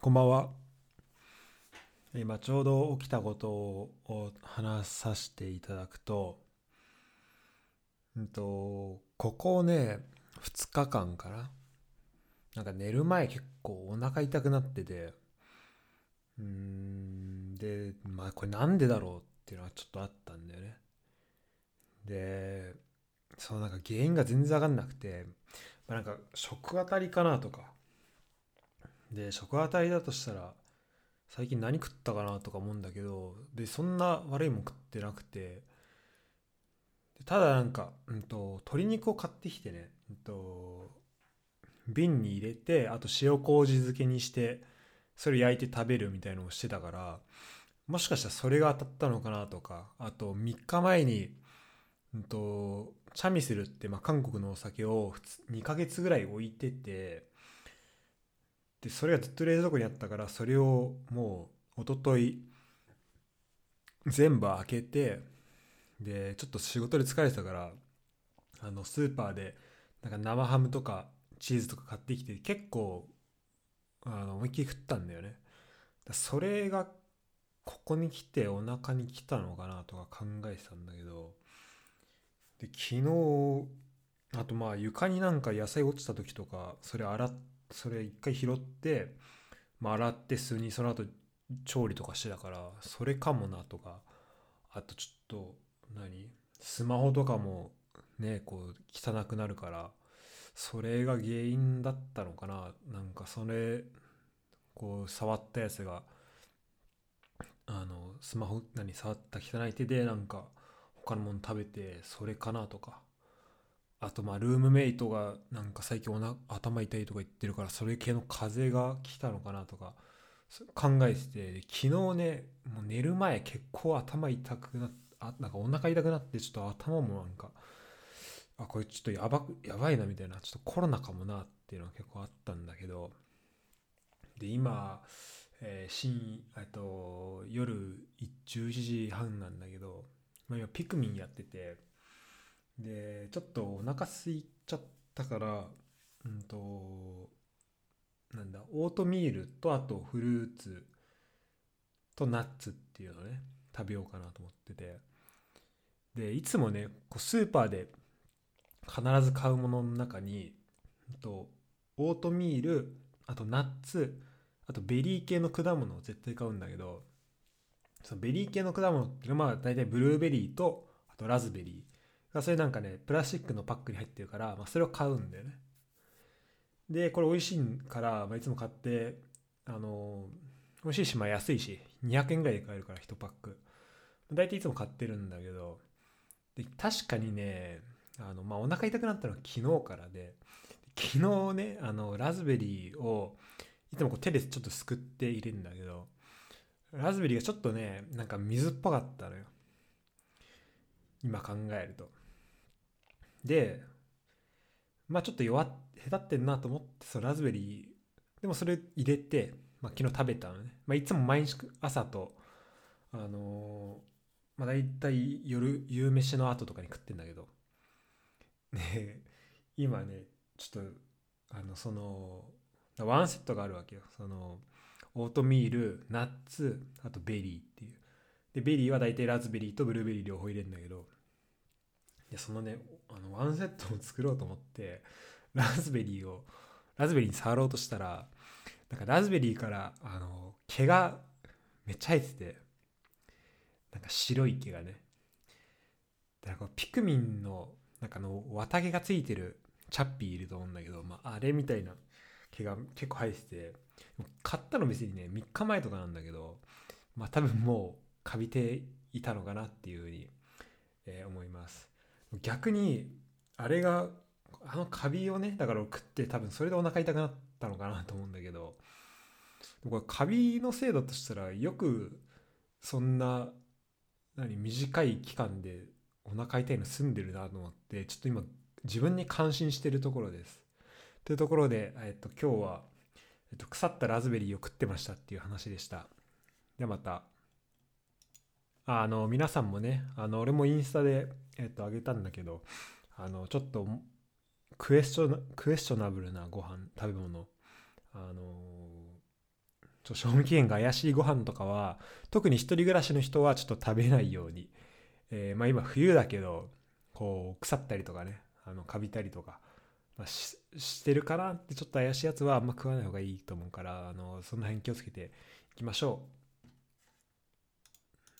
こんばんは。今ちょうど起きたことを話させていただくと、うんと、ここね、2日間かな。なんか寝る前結構お腹痛くなってて、うん、で、まあこれなんでだろうっていうのはちょっとあったんだよね。で、そのなんか原因が全然わかんなくて、まあ、なんか食当たりかなとか。で、食当たりだとしたら、最近何食ったかなとか思うんだけど、で、そんな悪いもん食ってなくて、ただなんか、うんと、鶏肉を買ってきてね、うんと、瓶に入れて、あと塩麹漬けにして、それ焼いて食べるみたいのをしてたから、もしかしたらそれが当たったのかなとか、あと3日前に、うんと、チャミスルって、まあ、韓国のお酒を2ヶ月ぐらい置いてて、で、それがずっと冷蔵庫にあったから、それをもう、一昨日全部開けて、で、ちょっと仕事で疲れてたから、あの、スーパーで、なんか生ハムとかチーズとか買ってきて、結構、あの、思いっきり食ったんだよね。それが、ここに来てお腹に来たのかなとか考えてたんだけど、で、昨日、あとまあ床になんか野菜落ちた時とか、それ洗って、それ一回拾って、まあ、洗って数にその後調理とかしてたからそれかもなとかあとちょっと何スマホとかもねこう汚くなるからそれが原因だったのかな。なんかそれこう触ったやつがあのスマホ何触った汚い手でなんか他のもの食べてそれかなとか。あとまあルームメイトがなんか最近おな頭痛いとか言ってるからそれ系の風邪が来たのかなとか考えてて昨日ねもう寝る前結構頭痛くなっあなんかお腹痛くなってちょっと頭もなんかあこれちょっとやばやばいなみたいなちょっとコロナかもなっていうのは結構あったんだけどで今、えー、深と夜11時半なんだけど、まあ、今ピクミンやっててでちょっとお腹空いちゃったからうんとなんだオートミールとあとフルーツとナッツっていうのをね食べようかなと思ってて。でいつもねこうスーパーで必ず買うものの中にとオートミールあとナッツあとベリー系の果物を絶対買うんだけどそのベリー系の果物っていうのはまあ大体ブルーベリーとあとラズベリー。それなんかねプラスチックのパックに入ってるから、まあ、それを買うんだよね。でこれ美味しいから、まあ、いつも買ってあの美味しいしまあ安いし200円ぐらいで買えるから1パック。大体いつも買ってるんだけどで確かにねあの、まあ、お腹痛くなったのは昨日からで昨日ねあのラズベリーをいつもこう手でちょっとすくって入れるんだけどラズベリーがちょっとねなんか水っぽかったのよ。今考えると。でまあちょっと弱っ下手ってんなと思ってそのラズベリーでもそれ入れて、まあ、昨日食べたのね、まあ、いつも毎日朝とあのー、まあ大体夜夕飯の後とかに食ってんだけど。ね今ねちょっとあのそのワンセットがあるわけよ。そのオートミールナッツあとベリーっていう。でベリーは大体ラズベリーとブルーベリー両方入れるんだけど。でそのねあのワンセットを作ろうと思ってラズベリーをラズベリーに触ろうとしたらなんかラズベリーからあの毛がめっちゃ生えててなんか白い毛がねだからピクミンのなんかの綿毛がついてるチャッピーいると思うんだけど、まあ、あれみたいな毛が結構生えてて買ったの別にね3日前とかなんだけどまあ多分もうカビていたのかなっていうふうに、えー、思います。逆にあれがあのカビをねだから食って多分それでお腹痛くなったのかなと思うんだけどこれカビのせいだとしたらよくそんな何短い期間でお腹痛いの済んでるなと思ってちょっと今自分に感心してるところです。というところで、えっと、今日は、えっと、腐ったラズベリーを食ってましたっていう話でした。ではまた。あの皆さんもねあの俺もインスタで、えっと、あげたんだけどあのちょっとクエスチョクエスチョナブルなご飯食べ物。あのちょ賞味期限が怪しいご飯とかは特に一人暮らしの人はちょっと食べないように、えー、まあ今冬だけどこう腐ったりとかねあのカビたりとか、まあ、ししてるかなってちょっと怪しいやつはあんま食わない方がいいと思うからあのその辺気をつけていきましょう。